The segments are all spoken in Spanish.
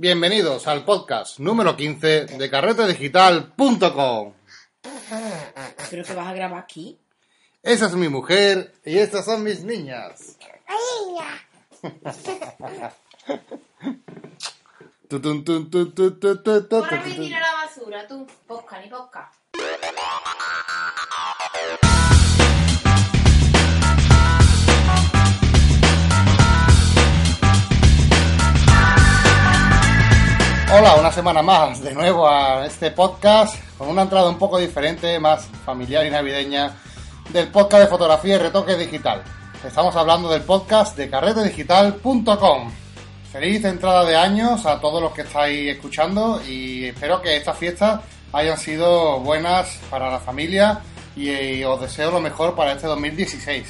Bienvenidos al podcast número 15 de carretedigital.com. ¿Pero que vas a grabar aquí? Esa es mi mujer y estas son mis niñas. Tutun, tun, tun, tun, tun, tun, tun, Ahora me tira la basura, tú. Posca, ni posca. Hola, una semana más de nuevo a este podcast con una entrada un poco diferente, más familiar y navideña del podcast de fotografía y retoque digital. Estamos hablando del podcast de carretedigital.com. Feliz entrada de años a todos los que estáis escuchando y espero que estas fiestas hayan sido buenas para la familia y, eh, os deseo lo mejor para este 2016.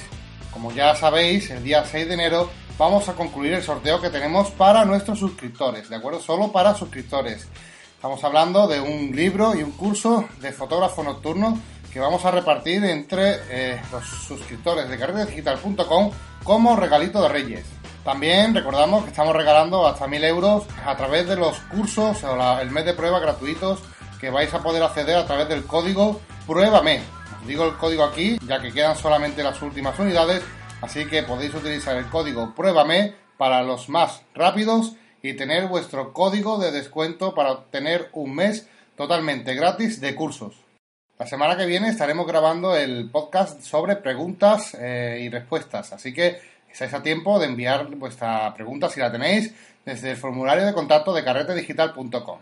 Como ya sabéis, el día 6 de enero vamos a concluir el sorteo que tenemos para nuestros suscriptores, ¿de acuerdo? Solo para suscriptores. Estamos hablando de un libro y un curso de fotógrafo nocturno que vamos a repartir entre eh, los suscriptores de carretedigital.com como regalito de Reyes. También recordamos que estamos regalando hasta 1000 euros a través de los cursos o el mes de prueba gratuitos que vais a poder acceder a través del código Pruébame. Os digo el código aquí, ya que quedan solamente las últimas unidades, así que podéis utilizar el código Pruébame para los más rápidos y tener vuestro código de descuento para obtener un mes totalmente gratis de cursos. La semana que viene estaremos grabando el podcast sobre preguntas eh, y respuestas, así que estáis a tiempo de enviar vuestra pregunta si la tenéis desde el formulario de contacto de carretedigital.com.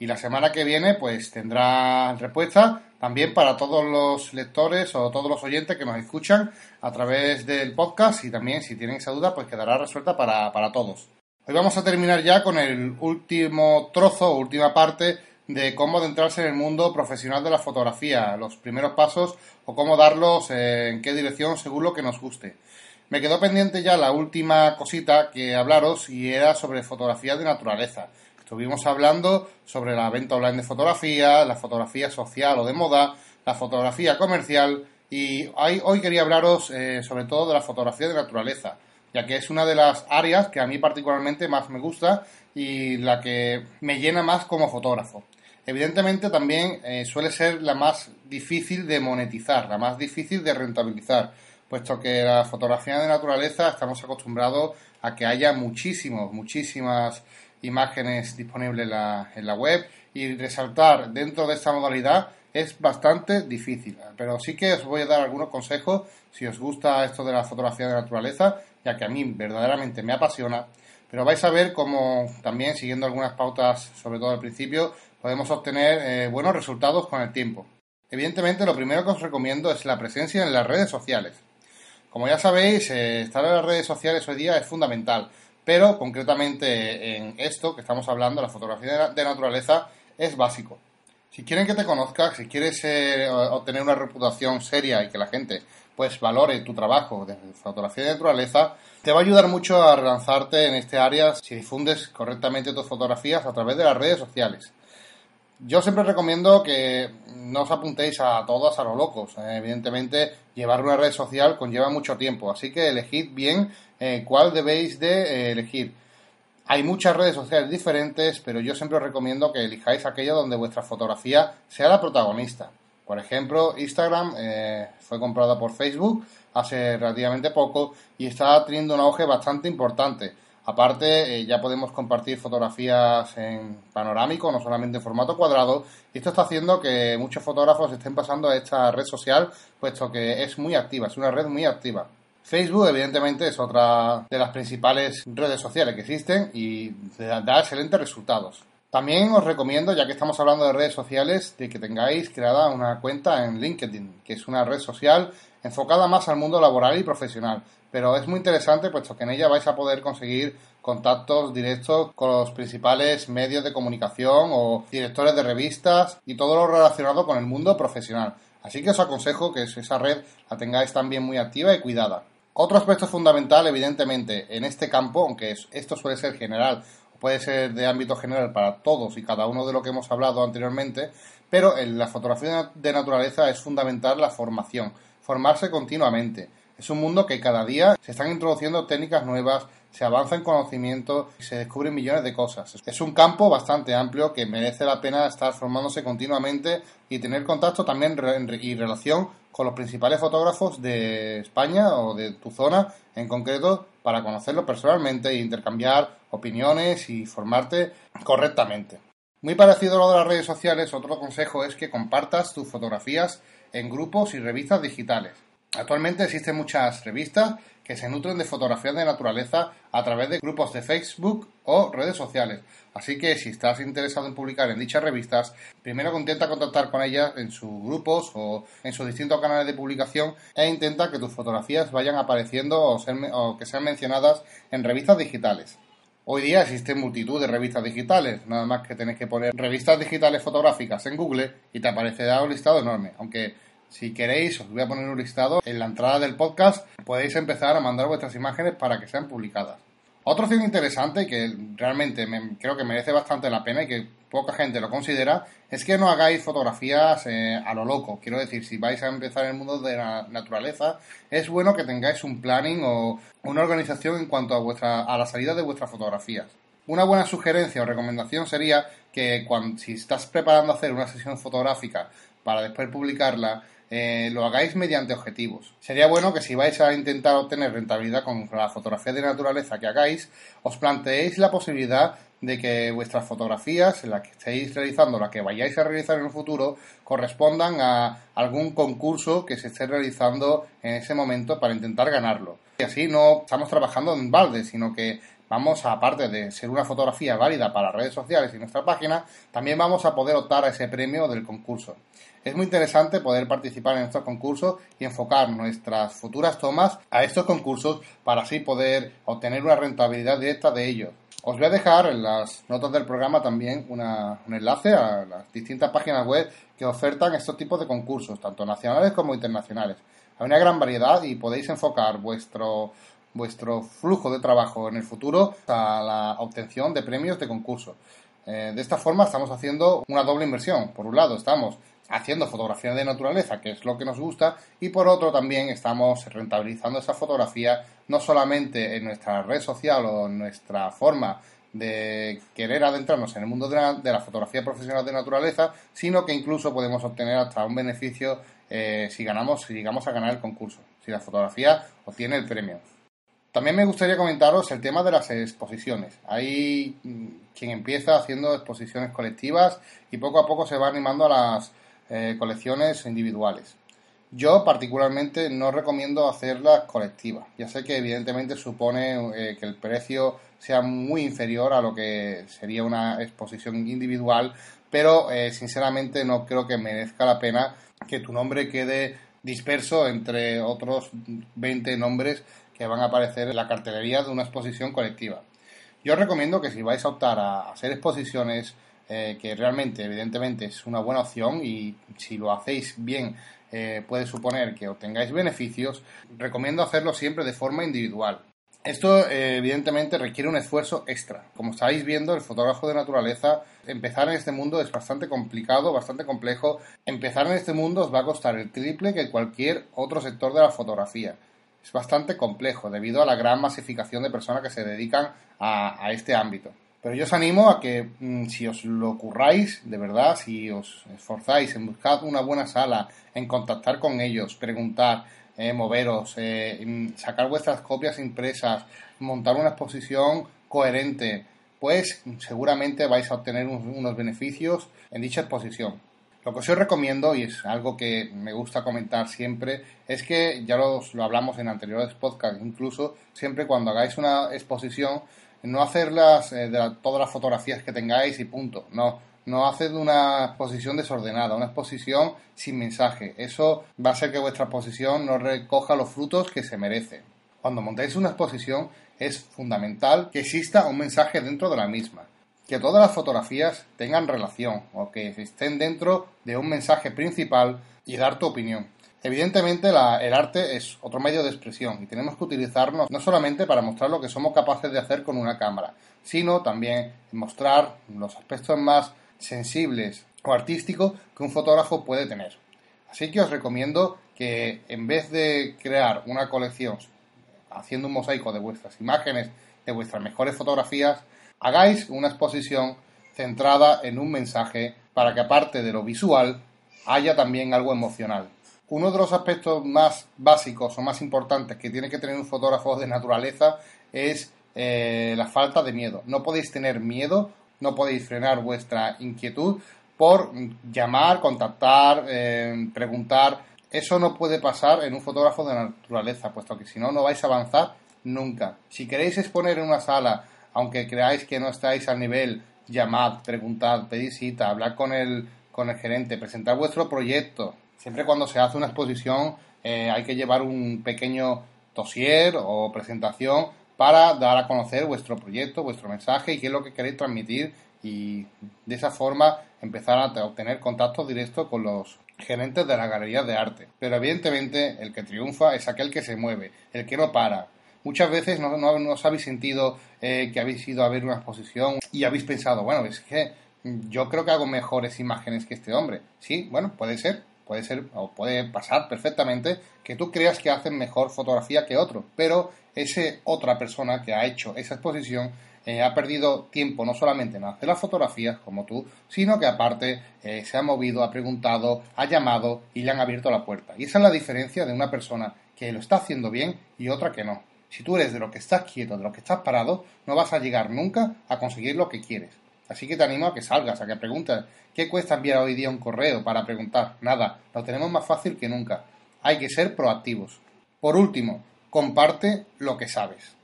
Y la semana que viene pues tendrá respuesta también para todos los lectores o todos los oyentes que nos escuchan a través del podcast y también si tienen esa duda pues quedará resuelta para, para todos. Hoy vamos a terminar ya con el último trozo, última parte de cómo adentrarse en el mundo profesional de la fotografía, los primeros pasos o cómo darlos, eh, en qué dirección según lo que nos guste. Me quedó pendiente ya la última cosita que hablaros y era sobre fotografía de naturaleza. Estuvimos hablando sobre la venta online de fotografía, la fotografía social o de moda, la fotografía comercial y hoy, quería hablaros eh, sobre todo de la fotografía de naturaleza, ya que es una de las áreas que a mí particularmente más me gusta y la que me llena más como fotógrafo. Evidentemente también eh, suele ser la más difícil de monetizar, la más difícil de rentabilizar, puesto que la fotografía de naturaleza estamos acostumbrados a que haya muchísimos, muchísimas imágenes disponibles en la, en la web y resaltar dentro de esta modalidad es bastante difícil. Pero sí que os voy a dar algunos consejos si os gusta esto de la fotografía de naturaleza, ya que a mí verdaderamente me apasiona. Pero vais a ver cómo también, siguiendo algunas pautas, sobre todo al principio, podemos obtener eh, buenos resultados con el tiempo. Evidentemente, lo primero que os recomiendo es la presencia en las redes sociales. Como ya sabéis, eh, estar en las redes sociales hoy día es fundamental, pero concretamente en esto que estamos hablando, la fotografía de naturaleza, es básico. Si quieren que te conozcas, si quieres eh, obtener una reputación seria y que la gente pues valore tu trabajo de fotografía de naturaleza, te va a ayudar mucho a relanzarte en este área si difundes correctamente tus fotografías a través de las redes sociales. Yo siempre recomiendo que no os apuntéis a todas a lo locos. Eh, evidentemente, llevar una red social conlleva mucho tiempo, así que elegid bien eh, cuál debéis de eh, elegir. Hay muchas redes sociales diferentes, pero yo siempre os recomiendo que elijáis aquella donde vuestra fotografía sea la protagonista. Por ejemplo, Instagram fue comprada por Facebook hace relativamente poco y está teniendo un auge bastante importante. Aparte, eh, ya podemos compartir fotografías en panorámico, no solamente en formato cuadrado, esto está haciendo que muchos fotógrafos estén pasando a esta red social, puesto que es muy activa, es una red muy activa. Facebook, evidentemente, es otra de las principales redes sociales que existen y da excelentes resultados. También os recomiendo, ya que estamos hablando de redes sociales, de que tengáis creada una cuenta en LinkedIn, que es una red social enfocada más al mundo laboral y profesional. Pero es muy interesante puesto que en ella vais a poder conseguir contactos directos con los principales medios de comunicación o directores de revistas y todo lo relacionado con el mundo profesional. Así que os aconsejo que esa red la tengáis también muy activa y cuidada. Otro aspecto fundamental, evidentemente, en este campo, aunque es- esto suele ser general puede ser de ámbito general para todos y cada uno de lo que hemos hablado anteriormente, pero en la fotografía de naturaleza es fundamental la formación, formarse continuamente. Es un mundo que cada día se están introduciendo técnicas nuevas, se avanza en conocimiento y se descubren millones de cosas. Es un campo bastante amplio que merece la pena estar formándose continuamente y tener contacto también y relación con los principales fotógrafos de España o de tu zona en concreto para conocerlos personalmente e intercambiar opiniones y formarte correctamente. Muy parecido a lo de las redes sociales, otro consejo es que compartas tus fotografías en grupos y revistas digitales. Actualmente existen muchas revistas que se nutren de fotografías de naturaleza a través de grupos de Facebook o redes sociales. Así que si estás interesado en publicar en dichas revistas, primero intenta contactar con ellas en sus grupos o en sus distintos canales de publicación e intenta que tus fotografías vayan apareciendo o, o que sean mencionadas en revistas digitales. Hoy día existen multitud de revistas digitales, nada más que tenéis que poner revistas digitales fotográficas en Google y te aparecerá un listado enorme. Aunque si queréis, os voy a poner un listado en la entrada del podcast, podéis empezar a mandar vuestras imágenes para que sean publicadas. Otra opción interesante que realmente creo que merece bastante la pena y que poca gente lo considera es que no hagáis fotografías eh, a lo loco. Quiero decir, si vais a empezar en el mundo de la naturaleza, es bueno que tengáis un planning o una organización en cuanto a, vuestra, a la salida de vuestras fotografías. Una buena sugerencia o recomendación sería que cuando, si estás preparando hacer una sesión fotográfica para después publicarla, eh, lo hagáis mediante objetivos. Sería bueno que si vais a intentar obtener rentabilidad con la fotografía de naturaleza que hagáis, os planteéis la posibilidad de que vuestras fotografías, la que estéis realizando, la que vayáis a realizar en el futuro, correspondan a algún concurso que se esté realizando en ese momento para intentar ganarlo. Y así no estamos trabajando en balde, sino que vamos, aparte de ser una fotografía válida para redes sociales y nuestra página, también vamos a poder optar a ese premio del concurso. Es muy interesante poder participar en estos concursos y enfocar nuestras futuras tomas a estos concursos para así poder obtener una rentabilidad directa de ellos. Os voy a dejar en las notas del programa también un enlace a las distintas páginas web que ofertan estos tipos de concursos, tanto nacionales como internacionales. Hay una gran variedad y podéis enfocar vuestro, vuestro flujo de trabajo en el futuro a la obtención de premios de concursos. Eh, de esta forma estamos haciendo una doble inversión. Por un lado, estamos haciendo fotografía de naturaleza, que es lo que nos gusta, y por otro también estamos rentabilizando esa fotografía no solamente en nuestra red social o en nuestra forma de querer adentrarnos en el mundo de la, fotografía profesional de naturaleza, sino que incluso podemos obtener hasta un beneficio eh, si ganamos, si llegamos a ganar el concurso, si la fotografía obtiene el premio. También me gustaría comentaros el tema de las exposiciones. Hay mm, quien empieza haciendo exposiciones colectivas y poco a poco se va animando a las eh, colecciones individuales. Yo particularmente no recomiendo hacerlas colectivas. Ya sé que evidentemente supone eh, que el precio sea muy inferior a lo que sería una exposición individual, pero eh, sinceramente no creo que merezca la pena que tu nombre quede disperso entre otros 20 nombres que van a aparecer en la cartelería de una exposición colectiva. Yo recomiendo que si vais a optar a hacer exposiciones eh, que realmente, evidentemente, es una buena opción y si lo hacéis bien eh, puede suponer que obtengáis beneficios, recomiendo hacerlo siempre de forma individual. Esto, eh, evidentemente, requiere un esfuerzo extra. Como estáis viendo, el fotógrafo de naturaleza, empezar en este mundo es bastante complicado, bastante complejo. Empezar en este mundo os va a costar el triple que cualquier otro sector de la fotografía. Es bastante complejo debido a la gran masificación de personas que se dedican a este ámbito. Pero yo os animo a que mm, si os lo curráis, de verdad, si os esforzáis en buscar una buena sala, en contactar con ellos, preguntar, eh, moveros, eh, sacar vuestras copias impresas, montar una exposición coherente, pues seguramente vais a obtener unos beneficios en dicha exposición. Lo que os recomiendo, y es algo que me gusta comentar siempre, es que ya lo hablamos en anteriores podcasts, incluso siempre cuando hagáis una exposición, no hacerlas eh, de todas las fotografías que tengáis y punto. No, no haced una exposición desordenada, una exposición sin mensaje. Eso va a hacer que vuestra exposición no recoja los frutos que se merece. Cuando montéis una exposición es fundamental que exista un mensaje dentro de la misma. Que todas las fotografías tengan relación o que estén dentro de un mensaje principal y dar tu opinión. Evidentemente el arte es otro medio de expresión y tenemos que utilizarnos no solamente para mostrar lo que somos capaces de hacer con una cámara, sino también mostrar los aspectos más sensibles o artísticos que un fotógrafo puede tener. Así que os recomiendo que en vez de crear una colección haciendo un mosaico de vuestras imágenes de vuestras mejores fotografías, hagáis una exposición centrada en un mensaje para que aparte de lo visual haya también algo emocional. Uno de los aspectos más básicos o más importantes que tiene que tener un fotógrafo de naturaleza es eh, la falta de miedo. No podéis tener miedo, no podéis frenar vuestra inquietud por llamar, contactar, eh, preguntar. Eso no puede pasar en un fotógrafo de naturaleza, puesto que si no, no vais a avanzar nunca. Si queréis exponer en una sala, aunque creáis que no estáis al nivel, llamad, preguntad, pedid cita, hablad con el, con el gerente, presentad vuestro proyecto. Siempre cuando se hace una exposición eh, hay que llevar un pequeño dossier o presentación para dar a conocer vuestro proyecto, vuestro mensaje y qué es lo que queréis transmitir y de esa forma empezar a obtener contacto directo con los gerentes de la galería de arte. Pero evidentemente el que triunfa es aquel que se mueve, el que no para, Muchas veces no, no, os habéis sentido eh, que habéis ido a ver una exposición y habéis pensado, bueno, es que yo creo que hago mejores imágenes que este hombre. Sí, bueno, puede ser, puede ser o puede pasar perfectamente que tú creas que hacen mejor fotografía que otro, pero ese otra persona que ha hecho esa exposición eh, ha perdido tiempo no solamente en hacer las fotografías como tú, sino que aparte eh, se ha movido, ha preguntado, ha llamado y le han abierto la puerta. Y esa es la diferencia de una persona que lo está haciendo bien y otra que no. Si tú eres de lo que estás quieto, de lo que estás parado, no vas a llegar nunca a conseguir lo que quieres. Así que te animo a que salgas, a que preguntes. ¿Qué cuesta enviar hoy día un correo para preguntar? Nada, lo tenemos más fácil que nunca. Hay que ser proactivos. Por último, comparte lo que sabes.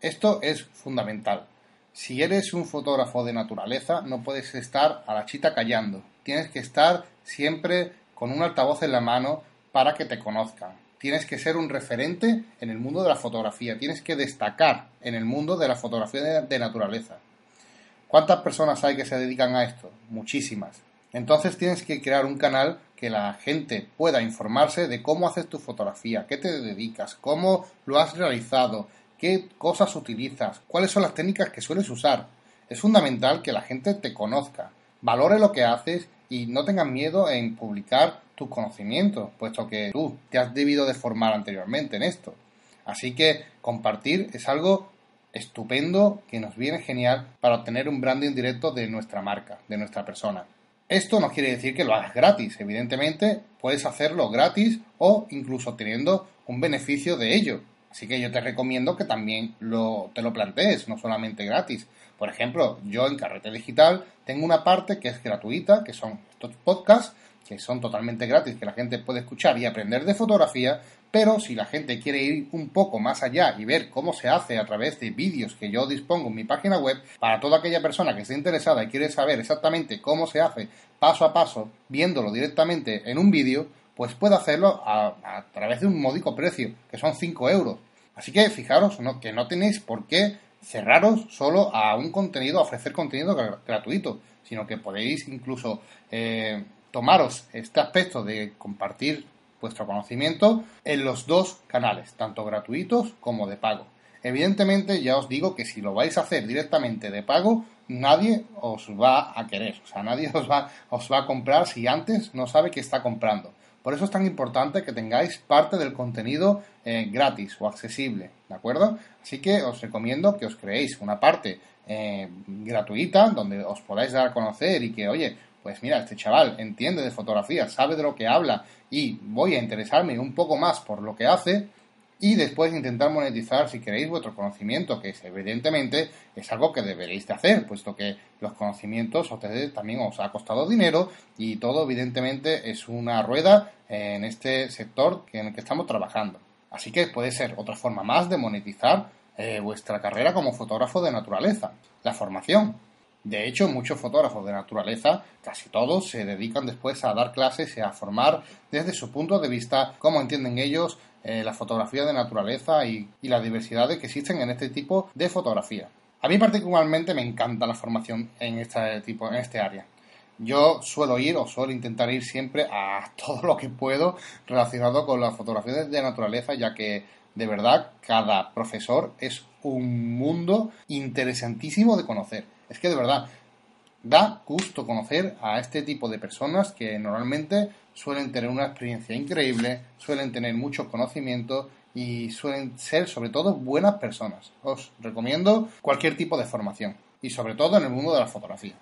Esto es fundamental. Si eres un fotógrafo de naturaleza, no puedes estar a la chita callando. Tienes que estar siempre con un altavoz en la mano para que te conozcan tienes que ser un referente en el mundo de la fotografía, tienes que destacar en el mundo de la fotografía de, naturaleza. ¿Cuántas personas hay que se dedican a esto? Muchísimas. Entonces tienes que crear un canal que la gente pueda informarse de cómo haces tu fotografía, qué te dedicas, cómo lo has realizado, qué cosas utilizas, cuáles son las técnicas que sueles usar. Es fundamental que la gente te conozca, valore lo que haces y no tengas miedo en publicar tus conocimientos, puesto que tú te has debido de formar anteriormente en esto. Así que compartir es algo estupendo que nos viene genial para obtener un branding directo de nuestra marca, de nuestra persona. Esto no quiere decir que lo hagas gratis, evidentemente puedes hacerlo gratis o incluso teniendo un beneficio de ello. Así que yo te recomiendo que también lo, te lo plantees, no solamente gratis. Por ejemplo, yo en Carrete Digital tengo una parte que es gratuita, que son estos podcasts, que son totalmente gratis, que la gente puede escuchar y aprender de fotografía, pero si la gente quiere ir un poco más allá y ver cómo se hace a través de vídeos que yo dispongo en mi página web, para toda aquella persona que esté interesada y quiere saber exactamente cómo se hace paso a paso, viéndolo directamente en un vídeo, pues puede hacerlo a, través de un módico precio, que son 5 euros. Así que fijaros que no tenéis por qué cerraros solo a un contenido, ofrecer contenido gratuito, sino que podéis incluso eh, tomaros este aspecto de compartir vuestro conocimiento en los dos canales, tanto gratuitos como de pago. Evidentemente, ya os digo que si lo vais a hacer directamente de pago, nadie os va a querer, o sea, nadie os va, os va a comprar si antes no sabe que está comprando. Por eso es tan importante que tengáis parte del contenido eh, gratis o accesible, ¿de acuerdo? Así que os recomiendo que os creéis una parte eh, gratuita donde os podáis dar a conocer y que, oye, pues mira, este chaval entiende de fotografía, sabe de lo que habla y voy a interesarme un poco más por lo que hace y después intentar monetizar si queréis vuestro conocimiento, que evidentemente es algo que deberéis de hacer, puesto que los conocimientos a ustedes también os ha costado dinero y todo evidentemente es una rueda en este sector en el que estamos trabajando. Así que puede ser otra forma más de monetizar eh, vuestra carrera como fotógrafo de naturaleza, la formación. De hecho, muchos fotógrafos de naturaleza, casi todos, se dedican después a dar clases y a formar desde su punto de vista cómo entienden ellos eh, la fotografía de naturaleza y, y las diversidades que existen en este tipo de fotografía. A mí particularmente me encanta la formación en este tipo, en este área. Yo suelo ir o suelo intentar ir siempre a todo lo que puedo relacionado con la fotografía de naturaleza, ya que de verdad cada profesor es un mundo interesantísimo de conocer es que de verdad, da gusto conocer a este tipo de personas que normalmente suelen tener una experiencia increíble, suelen tener mucho conocimiento y suelen ser sobre todo buenas personas. Os recomiendo cualquier tipo de formación y sobre todo en el mundo de la fotografía.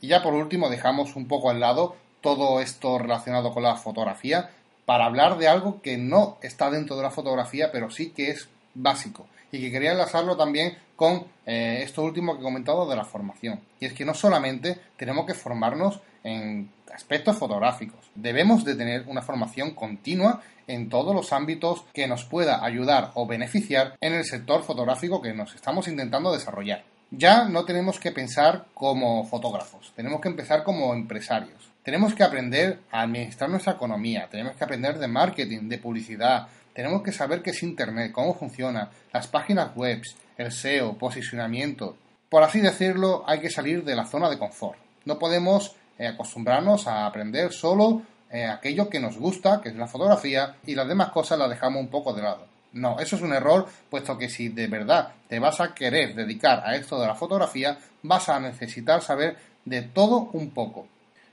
Y ya por último dejamos un poco al lado todo esto relacionado con la fotografía para hablar de algo que no está dentro de la fotografía, pero sí que es básico y que quería enlazarlo también con eh, esto último que he comentado de la formación. Y es que no solamente tenemos que formarnos en aspectos fotográficos, debemos de tener una formación continua en todos los ámbitos que nos pueda ayudar o beneficiar en el sector fotográfico que nos estamos intentando desarrollar. Ya no tenemos que pensar como fotógrafos, tenemos que empezar como empresarios. Tenemos que aprender a administrar nuestra economía, tenemos que aprender de marketing, de publicidad, tenemos que saber qué es Internet, cómo funciona, las páginas web, el SEO, posicionamiento. Por así decirlo, hay que salir de la zona de confort. No podemos eh, acostumbrarnos a aprender solo eh, aquello que nos gusta, que es la fotografía, y las demás cosas las dejamos un poco de lado. No, eso es un error, puesto que si de verdad te vas a querer dedicar a esto de la fotografía, vas a necesitar saber de todo un poco.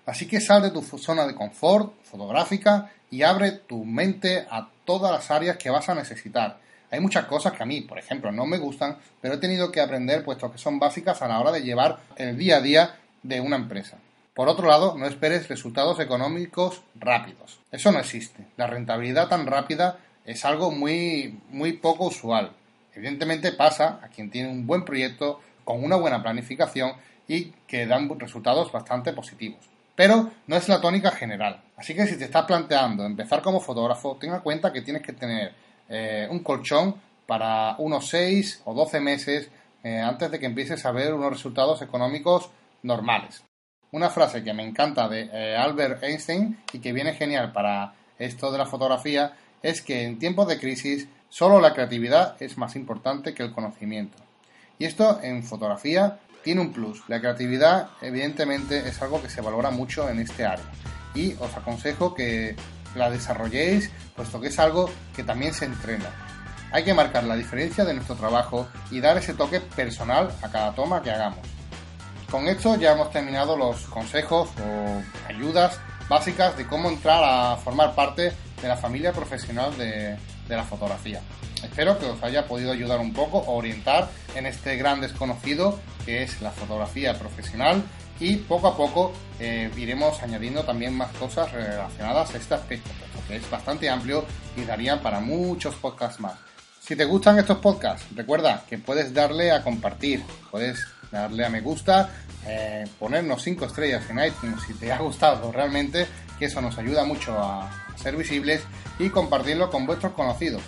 Así que sal de tu zona de confort fotográfica y abre tu mente a todas las áreas que vas a necesitar. Hay muchas cosas que a mí, por ejemplo, no me gustan, pero he tenido que aprender puesto que son básicas a la hora de llevar el día a día de una empresa. Por otro lado, no esperes resultados económicos rápidos. Eso no existe. La rentabilidad tan rápida es algo muy, muy poco usual. Evidentemente pasa a quien tiene un buen proyecto con una buena planificación y que dan resultados bastante positivos pero no es la tónica general. Así que si te estás planteando empezar como fotógrafo, tenga en cuenta que tienes que tener eh, un colchón para unos 6 o 12 meses eh, antes de que empieces a ver unos resultados económicos normales. Una frase que me encanta de eh, Albert Einstein y que viene genial para esto de la fotografía es que en tiempos de crisis solo la creatividad es más importante que el conocimiento. Y esto en fotografía tiene un plus. La creatividad, evidentemente, es algo que se valora mucho en este área. Y os aconsejo que la desarrolléis, puesto que es algo que también se entrena. Hay que marcar la diferencia de nuestro trabajo y dar ese toque personal a cada toma que hagamos. Con esto ya hemos terminado los consejos o ayudas básicas de cómo entrar a formar parte de la familia profesional de, de la fotografía. Espero que os haya podido ayudar un poco o orientar en este gran desconocido que es la fotografía profesional y poco a poco eh, iremos añadiendo también más cosas relacionadas a este aspecto, porque es bastante amplio y daría para muchos podcasts más. Si te gustan estos podcasts, recuerda que puedes darle a compartir, puedes darle a me gusta, eh, ponernos 5 estrellas en iTunes si te ha gustado realmente, que eso nos ayuda mucho a ser visibles y compartirlo con vuestros conocidos.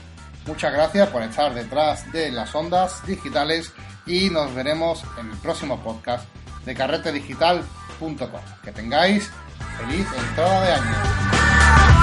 Muchas gracias por estar detrás de las ondas digitales y nos veremos en el próximo podcast de carretedigital.com. Que tengáis feliz entrada de año.